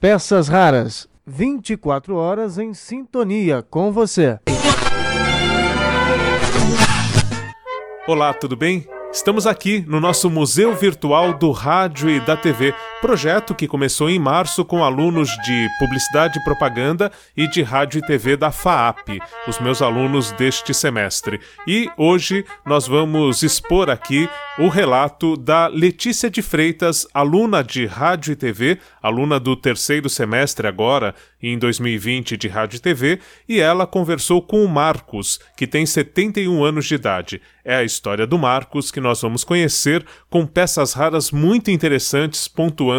Peças raras. 24 horas em sintonia com você. Olá, tudo bem? Estamos aqui no nosso Museu Virtual do Rádio e da TV, projeto que começou em março com alunos de Publicidade e Propaganda e de Rádio e TV da FAAP, os meus alunos deste semestre. E hoje nós vamos expor aqui o relato da Letícia de Freitas, aluna de Rádio e TV, aluna do terceiro semestre agora, em 2020, de Rádio e TV, e ela conversou com o Marcos, que tem 71 anos de idade. É a história do Marcos que nós vamos conhecer com peças raras muito interessantes pontuando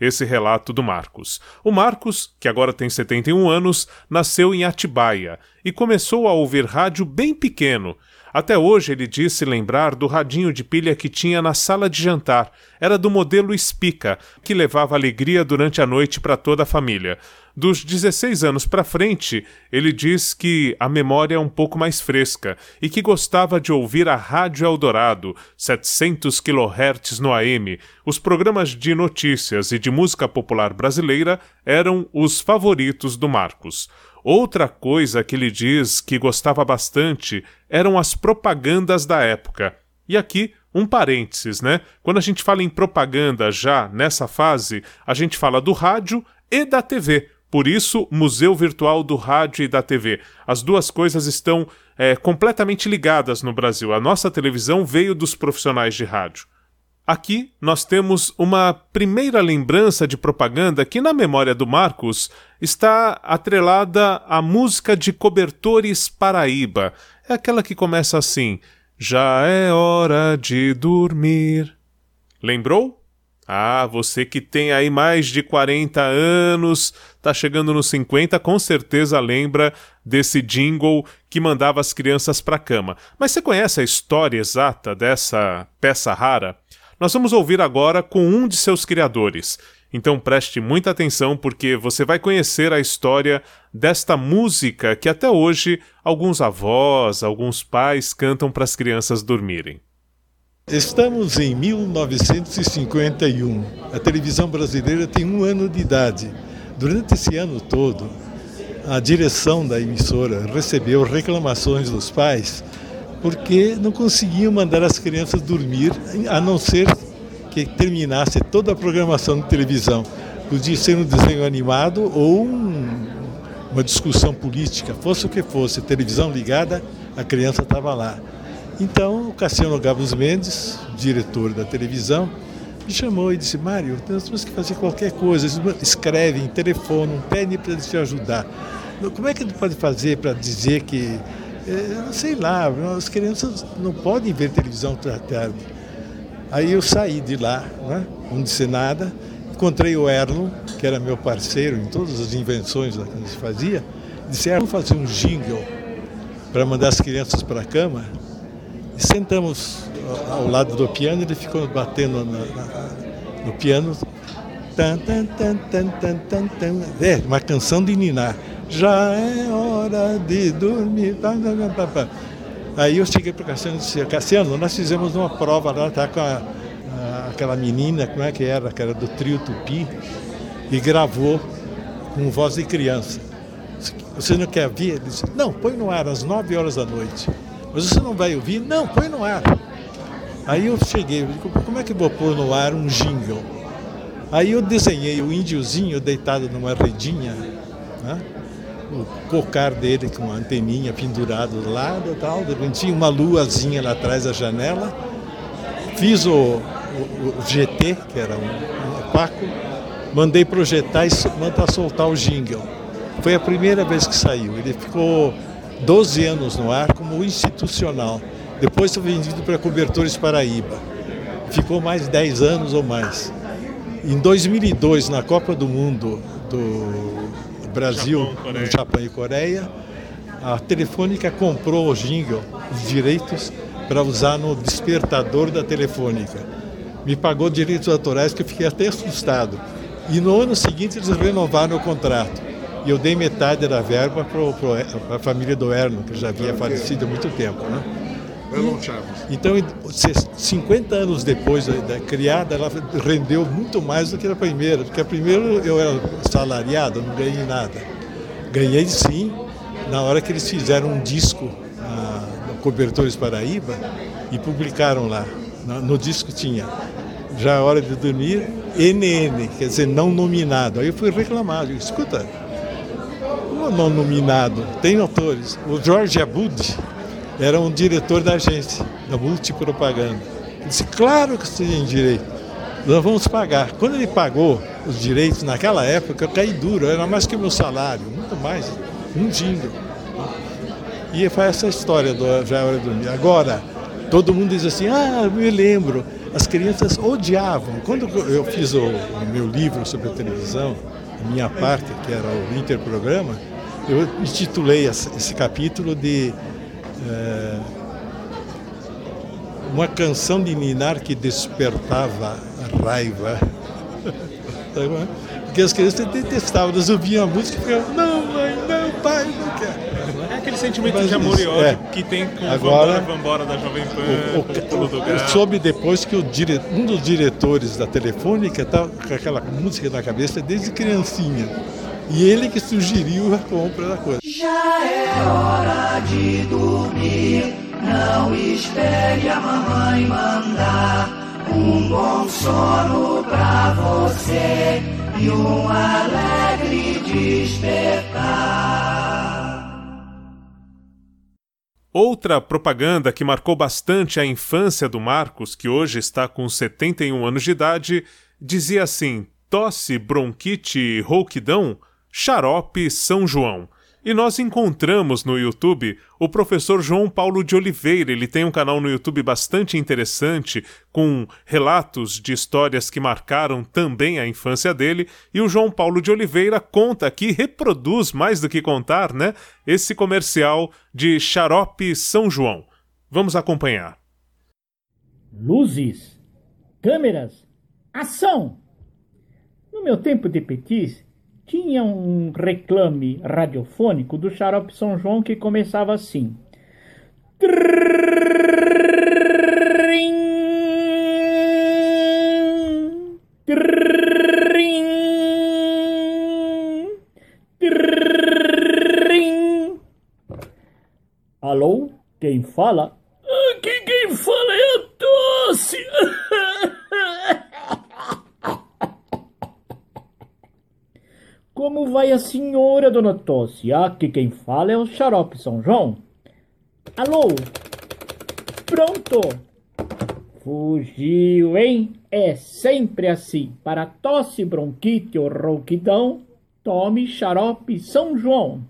esse relato do Marcos. O Marcos, que agora tem 71 anos, nasceu em Atibaia e começou a ouvir rádio bem pequeno. Até hoje ele disse lembrar do radinho de pilha que tinha na sala de jantar. Era do modelo Spica, que levava alegria durante a noite para toda a família. Dos 16 anos para frente, ele diz que a memória é um pouco mais fresca e que gostava de ouvir a Rádio Eldorado, 700 kHz no AM. Os programas de notícias e de música popular brasileira eram os favoritos do Marcos. Outra coisa que ele diz que gostava bastante eram as propagandas da época. E aqui, um parênteses, né? Quando a gente fala em propaganda já nessa fase, a gente fala do rádio e da TV. Por isso, Museu Virtual do Rádio e da TV. As duas coisas estão é, completamente ligadas no Brasil. A nossa televisão veio dos profissionais de rádio. Aqui nós temos uma primeira lembrança de propaganda que, na memória do Marcos, está atrelada à música de Cobertores Paraíba. É aquela que começa assim: Já é hora de dormir. Lembrou? Ah, você que tem aí mais de 40 anos, tá chegando nos 50, com certeza lembra desse jingle que mandava as crianças para cama. Mas você conhece a história exata dessa peça rara? Nós vamos ouvir agora com um de seus criadores. Então preste muita atenção porque você vai conhecer a história desta música que até hoje alguns avós, alguns pais cantam para as crianças dormirem. Estamos em 1951. A televisão brasileira tem um ano de idade. Durante esse ano todo, a direção da emissora recebeu reclamações dos pais porque não conseguiam mandar as crianças dormir, a não ser que terminasse toda a programação de televisão. Podia ser um desenho animado ou um, uma discussão política, fosse o que fosse, televisão ligada, a criança estava lá. Então, o Cassiano Gabos Mendes, diretor da televisão, me chamou e disse: Mário, nós temos que fazer qualquer coisa. Escrevem, telefonam, pedem para te ajudar. Como é que a gente pode fazer para dizer que é, sei lá, as crianças não podem ver televisão toda tarde. Aí eu saí de lá, né, não disse nada, encontrei o Erlon, que era meu parceiro em todas as invenções que a gente fazia, disse, Erlon, fazer um jingle para mandar as crianças para a cama. E sentamos ao lado do piano, ele ficou batendo no piano, tan, tan, tan, tan, tan, tan, tan, é, uma canção de Ninar já é hora de dormir. Aí eu cheguei para o Cassiano e disse, Cassiano, nós fizemos uma prova lá, tá com a, a, aquela menina, como é que era, que era do trio Tupi, e gravou com voz de criança. Você não quer ouvir? Ele disse, não, põe no ar às 9 horas da noite. Mas você não vai ouvir? Não, põe no ar. Aí eu cheguei, como é que vou pôr no ar um jingle? Aí eu desenhei o índiozinho deitado numa redinha, né? O cocar dele com uma anteninha pendurada do lado tal. Tinha uma luazinha lá atrás da janela. Fiz o, o, o GT, que era um, um Paco, mandei projetar e mandar soltar o jingle. Foi a primeira vez que saiu. Ele ficou 12 anos no ar como institucional. Depois foi vendido para Cobertores Paraíba. Ficou mais 10 anos ou mais. Em 2002, na Copa do Mundo do Brasil, Japão, Japão e Coreia, a Telefônica comprou o jingle, os direitos, para usar no despertador da Telefônica. Me pagou direitos autorais que eu fiquei até assustado. E no ano seguinte eles renovaram o contrato. E eu dei metade da verba para a família do Erno, que já havia falecido há muito tempo. Né? Então, 50 anos depois da, criada, ela rendeu muito mais do que a primeira, porque a primeira eu era salariado, não ganhei nada. Ganhei sim, na hora que eles fizeram um disco no Cobertores Paraíba e publicaram lá. No disco tinha Já é Hora de Dormir, NN, quer dizer, não nominado. Aí eu fui reclamar, eu escuta, como não nominado? Tem autores. O Jorge Abud, era um diretor da agência, da Multipropaganda. Ele disse, claro que você tem direito, nós vamos pagar. Quando ele pagou os direitos, naquela época, eu caí duro, era mais que o meu salário, muito mais, um. E foi essa história do Já Hora de Dormir. Agora, todo mundo diz assim, ah, me lembro, as crianças odiavam. Quando eu fiz o, o meu livro sobre a televisão, a minha parte, que era o interprograma, eu intitulei esse capítulo de é, uma canção de Ninar que despertava raiva. Porque as crianças detestavam, elas ouviam a música e ficavam, não, mãe, não, pai, não quero. É aquele sentimento Mas de amor e ódio é. que tem com Agora, o Vambora da Jovem Pan, o, o, o, Eu soube depois que dire, um dos diretores da Telefônica estava com aquela música na cabeça desde criancinha. E ele que sugeriu a compra da coisa. Já é hora de dormir, não espere a mamãe mandar. Um bom sono pra você e um alegre despertar. Outra propaganda que marcou bastante a infância do Marcos, que hoje está com 71 anos de idade, dizia assim: tosse, bronquite e rouquidão Xarope São João. E nós encontramos no YouTube o professor João Paulo de Oliveira. Ele tem um canal no YouTube bastante interessante, com relatos de histórias que marcaram também a infância dele. E o João Paulo de Oliveira conta aqui, reproduz mais do que contar, né? Esse comercial de Xarope São João. Vamos acompanhar. Luzes, câmeras, ação! No meu tempo de petis, tinha um reclame radiofônico do Xarope São João que começava assim. Alô? Quem fala? Aqui quem fala é a tosse. A senhora, dona Tosse? Aqui quem fala é o xarope São João. Alô? Pronto! Fugiu, hein? É sempre assim. Para tosse, bronquite ou rouquidão, tome xarope São João.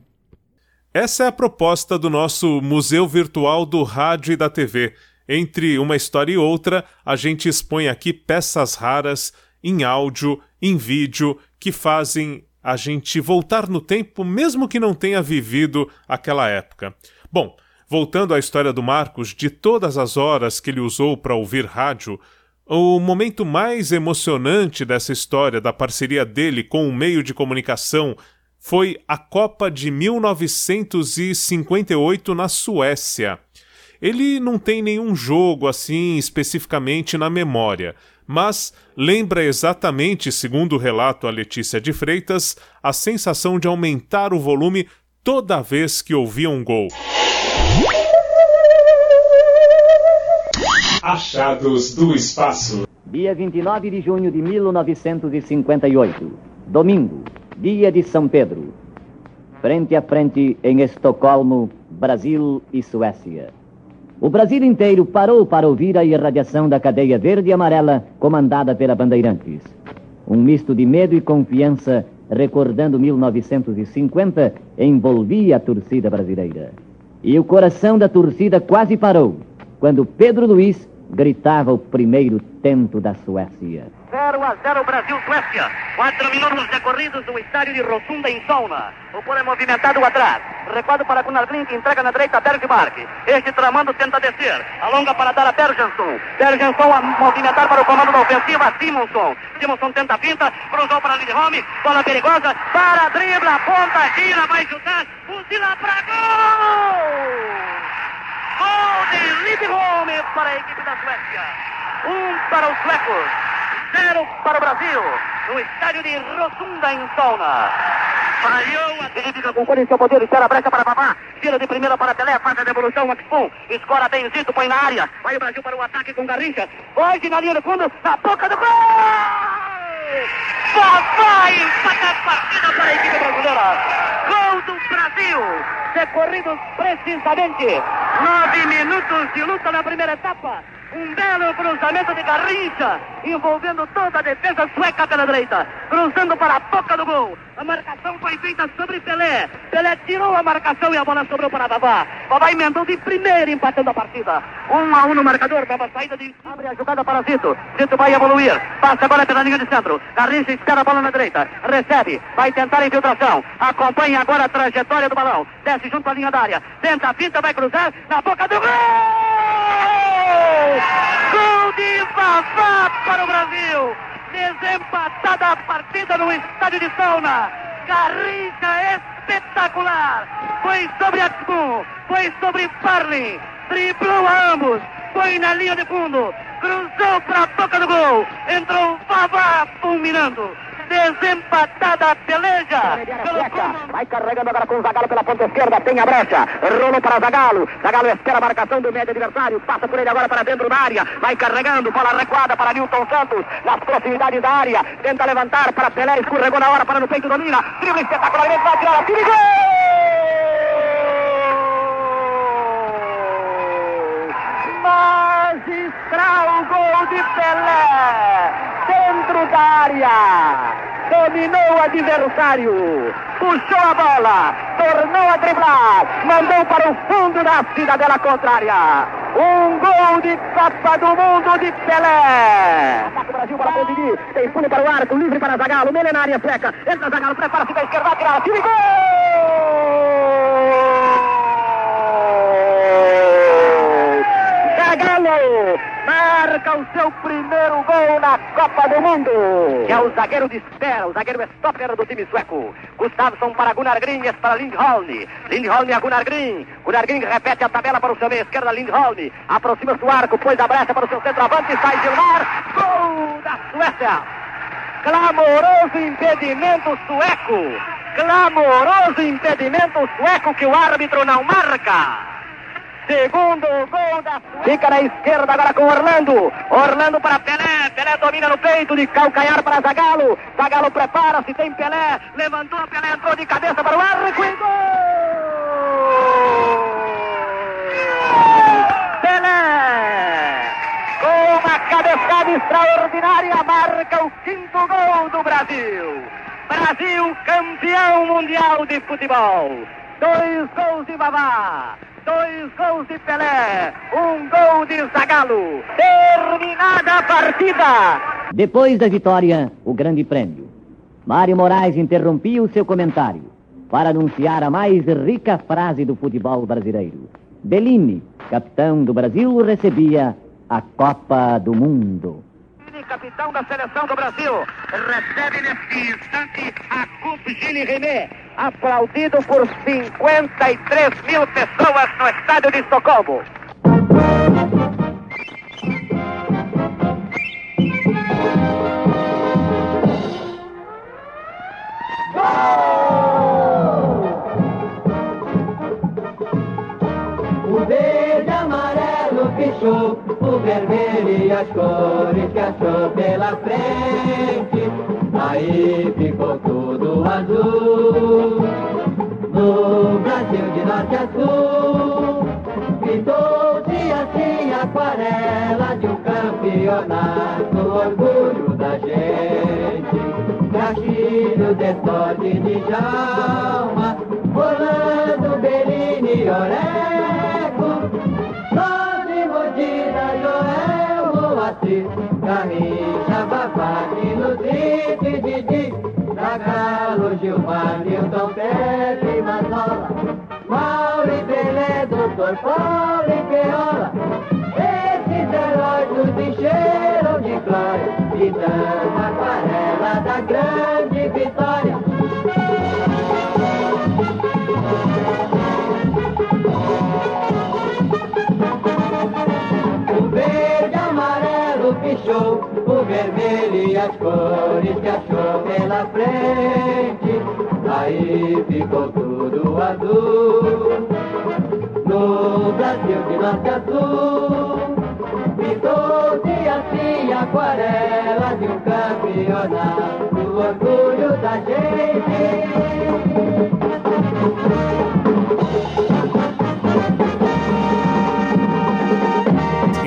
Essa é a proposta do nosso Museu Virtual do Rádio e da TV. Entre uma história e outra, a gente expõe aqui peças raras, em áudio, em vídeo, que fazem a gente voltar no tempo, mesmo que não tenha vivido aquela época. Bom, voltando à história do Marcos, de todas as horas que ele usou para ouvir rádio, o momento mais emocionante dessa história da parceria dele com o meio de comunicação foi a Copa de 1958 na Suécia. Ele não tem nenhum jogo assim especificamente na memória, mas lembra exatamente, segundo o relato a Letícia de Freitas, a sensação de aumentar o volume toda vez que ouvia um gol. Achados do Espaço. Dia 29 de junho de 1958. Domingo, dia de São Pedro. Frente a frente em Estocolmo, Brasil e Suécia. O Brasil inteiro parou para ouvir a irradiação da cadeia verde e amarela comandada pela Bandeirantes. Um misto de medo e confiança, recordando 1950, envolvia a torcida brasileira. E o coração da torcida quase parou quando Pedro Luiz gritava o primeiro tento da Suécia. 0 a 0 Brasil-Suécia. Quatro minutos decorridos no estádio de Rotunda em Sauna. O polo é movimentado atrás. Recuado para Gunnar Blink, entrega na direita a Bergmark. Este tramando tenta descer. Alonga para dar a Bergenson. Bergenson a movimentar para o comando da ofensiva. Simonson. Simonson tenta a pinta. Cruzou para Lidholm. Bola perigosa. Para, dribla, ponta, gira, vai chutar. Fuzila para gol! Gol de Lindholm para a equipe da Suécia. Um para os suecos, zero para o Brasil, no estádio de Rosunda, em Sauna. Falhou a ele com seu poder, espera a brecha para Babá, tira de primeira para Pelé, faz a devolução, Maxpum, escora Benzito, põe na área, vai o Brasil para o ataque com Garrincha, hoje na linha de fundo, na boca do gol! Babá empata a partida para a equipe brasileira. Gol do Brasil, decorridos precisamente nove minutos de luta na primeira etapa. Um belo cruzamento de Garrincha, envolvendo toda a defesa sueca pela direita, cruzando para a boca do gol. A marcação foi feita sobre Pelé. Pelé tirou a marcação e a bola sobrou para Babá. Babá emendou de primeira, empatando a partida. Um a um no marcador. Babá saída de. Abre a jogada para Zito. Zito vai evoluir. Passa a bola pela linha de centro. Garrincha espera a bola na direita. Recebe. Vai tentar a infiltração. Acompanha agora a trajetória do balão. Desce junto à linha da área. Tenta a finta, vai cruzar. Na boca do gol! Gol de Vavá para o Brasil. Desempatada a partida no estádio de Sauna. Garrincha espetacular. Foi sobre Axum, foi sobre Farley. Driblou ambos. Foi na linha de fundo. Cruzou para a boca do gol. Entrou Vavá fulminando desempatada a peleja. Vai carregando agora com o Zagalo pela ponta esquerda, tem a brecha, rolou para Zagalo, Zagalo espera a marcação do médio adversário, passa por ele agora para dentro da área, vai carregando, bola recuada para Newton Santos, nas proximidades da área, tenta levantar para Pelé, escorregou na hora para no peito domina, drible espetacularmente, vai tirar a tira gol! Magistral gol de Pelé! Dentro da área! Dominou o adversário! Puxou a bola! Tornou a driblar! Mandou para o fundo da cidadela contrária! Um gol de Copa do Mundo de Pelé! Ataca o Brasil para conseguir! Tem fundo para o arco, livre para Zagalo, nele na área seca! Entra Zagalo, prepara-se para a esquerda, vai tirar! Tira gol! Zagalo! marca o seu primeiro gol na Copa do Mundo. É o zagueiro de espera, o zagueiro stopper do time sueco. Gustafsson para Gunnar Grin, para Lindholm. Lindholm a Gunnar Grin. Gunnar Grin repete a tabela para o seu meio esquerda, Lindholm. Aproxima-se do arco, pôs a brecha para o seu centroavante, sai Gilmar. Gol da Suécia. Clamoroso impedimento sueco. Clamoroso impedimento sueco que o árbitro não marca. Segundo gol da Fica na esquerda agora com Orlando. Orlando para Pelé. Pelé domina no peito de calcanhar para Zagalo. Zagalo prepara-se, tem Pelé. Levantou, Pelé entrou de cabeça para o arco e gol! Pelé! Com uma cabeçada extraordinária, marca o quinto gol do Brasil. Brasil campeão mundial de futebol. Dois gols de Babá dois gols de Pelé, um gol de Zagalo. Terminada a partida. Depois da vitória, o Grande Prêmio. Mário Moraes interrompia o seu comentário para anunciar a mais rica frase do futebol brasileiro. Bellini, capitão do Brasil, recebia a Copa do Mundo capitão da seleção do Brasil, recebe neste instante a Coupe Gilles René, aplaudido por 53 mil pessoas no estádio de Estocolmo. O verde amarelo pichou o vermelho e as cores que achou pela frente. Aí ficou tudo azul. No Brasil de norte a sul, pintou-se assim aquarela de um campeonato, orgulho da gente. Castilho, Destorte de Jalma, Rolando, Bellini e Oreco, Nove Modina, Joel, Moacir, Garrincha, Babadi, Lutrique, Didi, Zagalo, Gilmar, Nilton, Pepe, Mazola Mauro e Pelé, Doutor Paulo e Peola. Esses heróis nos encheram de glória, e a aquarela da grande vitória. O verde, amarelo, pichou, o vermelho cores que achou pela frente, aí ficou tudo azul. No Brasil de norte a sul, pintou-se assim aquarela de um campeonato, o orgulho da gente.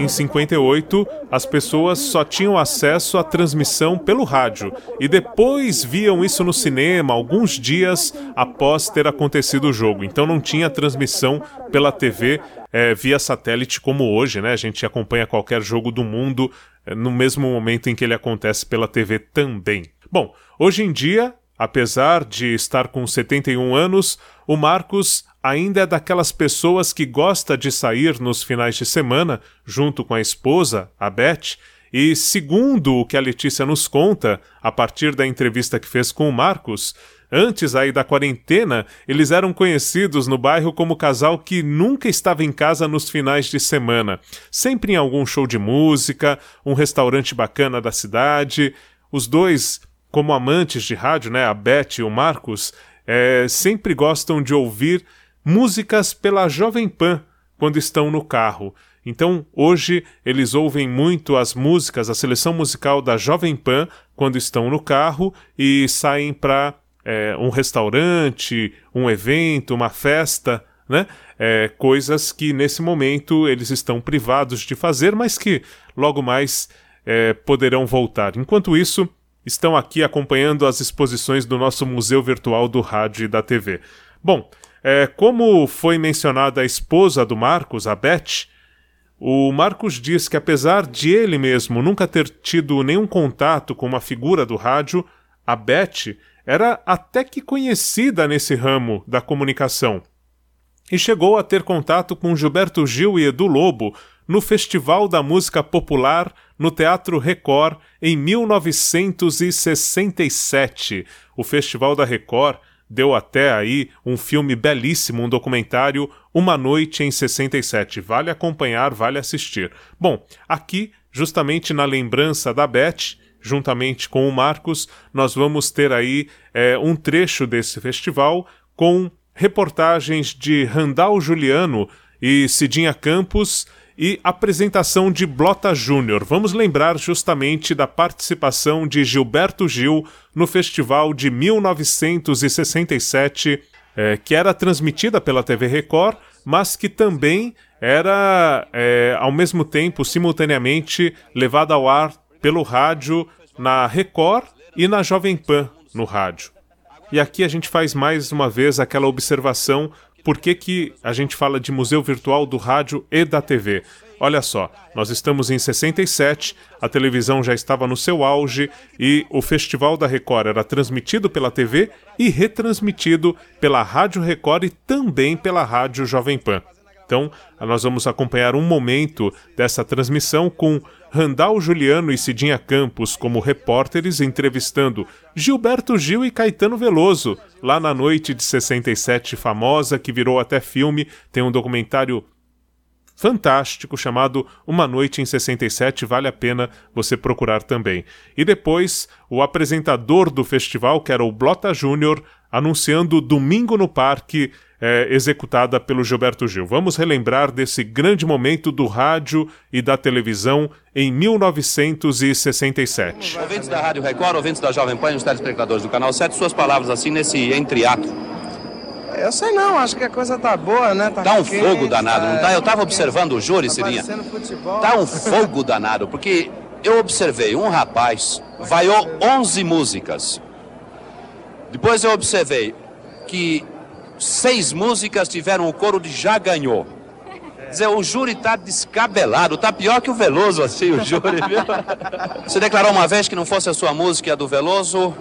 Em 58, as pessoas só tinham acesso à transmissão pelo rádio e depois viam isso no cinema alguns dias após ter acontecido o jogo. Então não tinha transmissão pela TV é, via satélite como hoje, né? A gente acompanha qualquer jogo do mundo é, no mesmo momento em que ele acontece pela TV também. Bom, hoje em dia, apesar de estar com 71 anos, o Marcos ainda é daquelas pessoas que gosta de sair nos finais de semana junto com a esposa, a Beth, e segundo o que a Letícia nos conta, a partir da entrevista que fez com o Marcos, antes aí da quarentena, eles eram conhecidos no bairro como casal que nunca estava em casa nos finais de semana, sempre em algum show de música, um restaurante bacana da cidade. Os dois, como amantes de rádio, né, a Beth e o Marcos, é, sempre gostam de ouvir músicas pela Jovem Pan quando estão no carro. Então, hoje, eles ouvem muito as músicas, a seleção musical da Jovem Pan quando estão no carro e saem para é, um restaurante, um evento, uma festa, né? É, coisas que nesse momento eles estão privados de fazer, mas que logo mais é, poderão voltar. Enquanto isso, estão aqui acompanhando as exposições do nosso Museu Virtual do Rádio e da TV. Bom, é, como foi mencionada a esposa do Marcos, a Beth, o Marcos diz que apesar de ele mesmo nunca ter tido nenhum contato com uma figura do rádio, a Beth era até que conhecida nesse ramo da comunicação. E chegou a ter contato com Gilberto Gil e Edu Lobo no Festival da Música Popular no Teatro Record em 1967. O Festival da Record deu até aí um filme belíssimo, um documentário, Uma Noite em 67. Vale acompanhar, vale assistir. Bom, aqui, justamente na lembrança da Beth, juntamente com o Marcos, nós vamos ter aí é, um trecho desse festival com reportagens de Randall Juliano e Cidinha Campos e apresentação de Blota Júnior. Vamos lembrar justamente da participação de Gilberto Gil no festival de 1967, é, que era transmitida pela TV Record, mas que também era, é, ao mesmo tempo, simultaneamente, levada ao ar pelo rádio na Record e na Jovem Pan no rádio. E aqui a gente faz mais uma vez aquela observação por que, que a gente fala de museu virtual do rádio e da TV. Olha só, nós estamos em 67, a televisão já estava no seu auge e o Festival da Record era transmitido pela TV e retransmitido pela Rádio Record e também pela Rádio Jovem Pan. Então, nós vamos acompanhar um momento dessa transmissão com Randall Juliano e Cidinha Campos como repórteres entrevistando Gilberto Gil e Caetano Veloso, lá na noite de 67 famosa, que virou até filme, tem um documentário fantástico chamado Uma Noite em 67, vale a pena você procurar também. E depois, o apresentador do festival, que era o Blota Júnior, anunciando Domingo no Parque, é, executada pelo Gilberto Gil. Vamos relembrar desse grande momento do rádio e da televisão em 1967. Ouvintes da Rádio Record, ouvintes da Jovem Pan e os telespectadores do Canal 7, suas palavras assim nesse entreato. Eu sei não, acho que a coisa tá boa, né? Tá, tá um quente, fogo danado, tá, não tá? Eu tava observando o júri, tá Cirinha. Tá um fogo danado, porque eu observei um rapaz, vaiou 11 músicas. Depois eu observei que seis músicas tiveram o coro de Já Ganhou. Quer dizer, o júri tá descabelado, tá pior que o Veloso, assim, o júri, viu? Você declarou uma vez que não fosse a sua música e a do Veloso,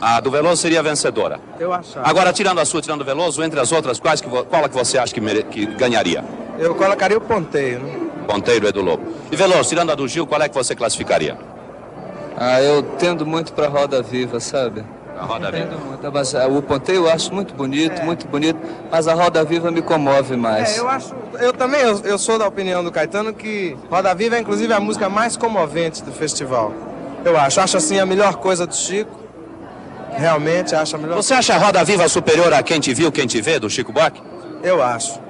a do Veloso seria a vencedora. Eu achava. Agora, tirando a sua, tirando o Veloso, entre as outras, quais que, qual é que você acha que, mere, que ganharia? Eu colocaria o Ponteiro. Né? Ponteiro é do Lobo. E Veloso, tirando a do Gil, qual é que você classificaria? Ah, eu tendo muito para Roda Viva, sabe? A Roda Viva. Muito, mas, uh, o ponteio eu acho muito bonito, é. muito bonito, mas a Roda Viva me comove mais. É, eu acho, eu também, eu, eu, sou da opinião do Caetano que Roda Viva é inclusive a música mais comovente do festival. Eu acho. Acho assim a melhor coisa do Chico. Realmente acho a melhor Você acha a Roda Viva superior a Quem Te Viu, Quem Te Vê, do Chico Buarque? Eu acho.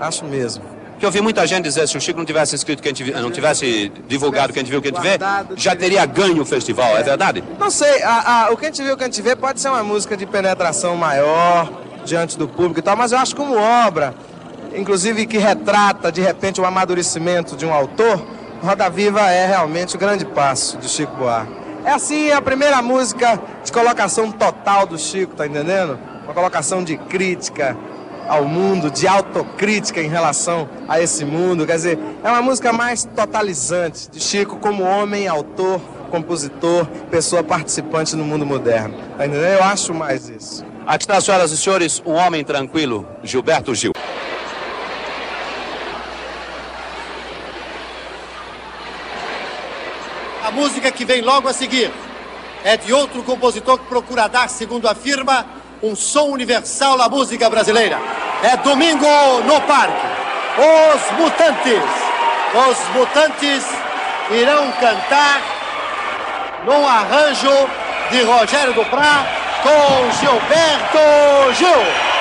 Acho mesmo. Que eu vi muita gente dizer se o Chico não tivesse escrito quem te viu, não tivesse divulgado quem te viu, quem te vê, já teria ganho o festival, é verdade? Não sei, a, a, o Quem Te Viu, Quem Te Vê pode ser uma música de penetração maior diante do público e tal, mas eu acho como obra, inclusive que retrata de repente o amadurecimento de um autor, Roda Viva é realmente o grande passo de Chico Buarque. É assim a primeira música de colocação total do Chico, tá entendendo? Uma colocação de crítica ao mundo, de autocrítica em relação a esse mundo. Quer dizer, é uma música mais totalizante de Chico como homem, autor, compositor, pessoa participante no mundo moderno. Tá? Eu acho mais isso. Aqui está, senhoras e senhores, um homem tranquilo, Gilberto Gil. A música que vem logo a seguir é de outro compositor que procura dar, segundo afirma, um som universal à música brasileira. É Domingo no Parque. Os Mutantes. Os Mutantes irão cantar num arranjo de Rogério Duprá com Gilberto Gil.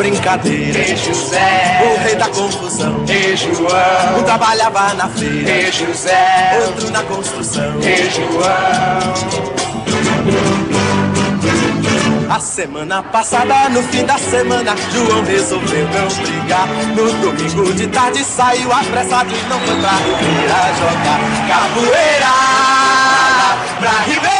Brincadeira, Rei José, o rei da confusão, Rei João, um trabalhava na feira, Rei José, outro na construção, Rei João. A semana passada, no fim da semana, João resolveu não brigar. No domingo de tarde saiu apressado e não foi pra Ribeira jogar. Capoeira. Pra Ribeira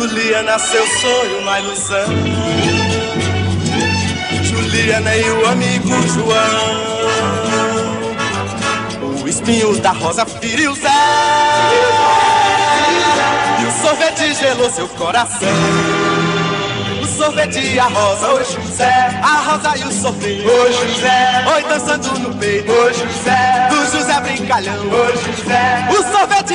Juliana, seu sonho, uma ilusão. Juliana e o amigo João. O espinho da rosa feriu Zé. E o sorvete gelou seu coração. O sorvete e a rosa, oi José. A rosa e o sorvete, Ô José, oi dançando no peito. ô José, Do José brincalhão. ô José, O sorvete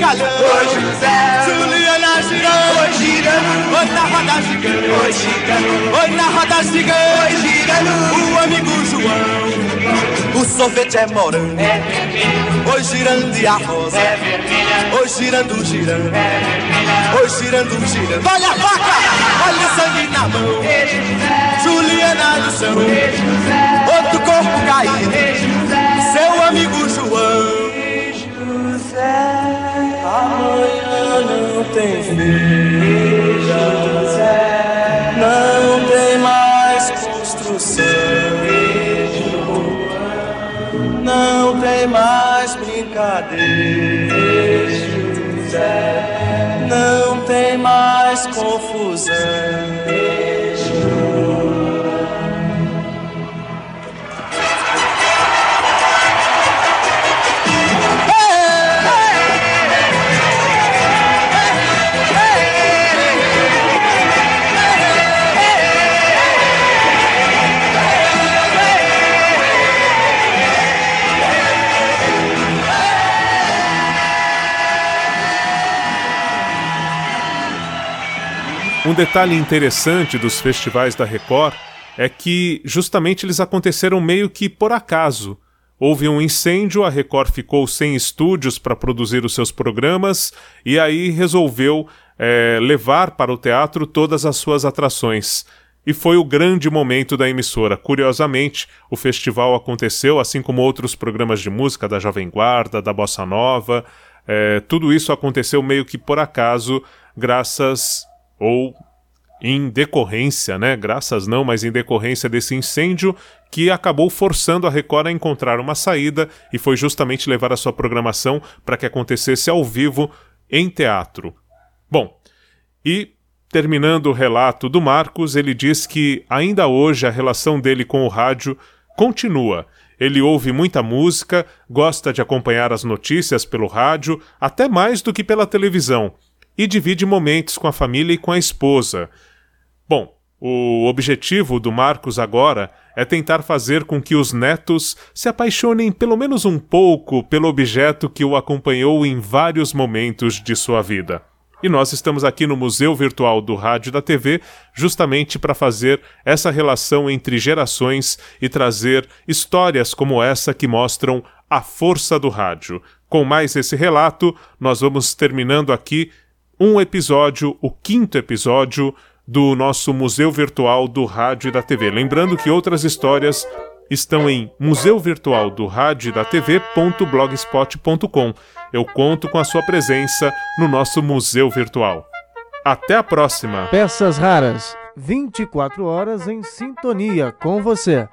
brincalhão. ô José, Juliana girando. Oi girando, Oi na roda gigante. oi girando, Oi na roda oi gigante. girando, O amigo João. O sorvete é morango. é vermelho, Oi girando e a rosa. é vermelha, Oi girando, girando. é vermelha, Oi girando, girando. Olha a faca. Olha o sangue na mão. Rei José, Juliana no chão. Rei José, Outro corpo caído. Rei José, Seu amigo João. Amanhã não tem feira, não tem mais construção, não tem mais brincadeira, não tem mais confusão. Um detalhe interessante dos festivais da Record é que justamente eles aconteceram meio que por acaso. Houve um incêndio, a Record ficou sem estúdios para produzir os seus programas e aí resolveu é, levar para o teatro todas as suas atrações. E foi o grande momento da emissora. Curiosamente, o festival aconteceu, assim como outros programas de música da Jovem Guarda, da Bossa Nova. É, tudo isso aconteceu meio que por acaso, graças ou em decorrência, né? Graças não, mas em decorrência desse incêndio que acabou forçando a Record a encontrar uma saída e foi justamente levar a sua programação para que acontecesse ao vivo em teatro. Bom, e terminando o relato do Marcos, ele diz que ainda hoje a relação dele com o rádio continua. Ele ouve muita música, gosta de acompanhar as notícias pelo rádio, até mais do que pela televisão, e divide momentos com a família e com a esposa. Bom, o objetivo do Marcos agora é tentar fazer com que os netos se apaixonem pelo menos um pouco pelo objeto que o acompanhou em vários momentos de sua vida. E nós estamos aqui no Museu Virtual do Rádio e da TV justamente para fazer essa relação entre gerações e trazer histórias como essa que mostram a força do rádio. Com mais esse relato, nós vamos terminando aqui um episódio, o quinto episódio do nosso Museu Virtual do Rádio e da TV. Lembrando que outras histórias estão em Museu Virtual do Rádio e da TV.blogspot.com eu conto com a sua presença no nosso museu virtual. Até a próxima! Peças raras, 24 horas em sintonia com você.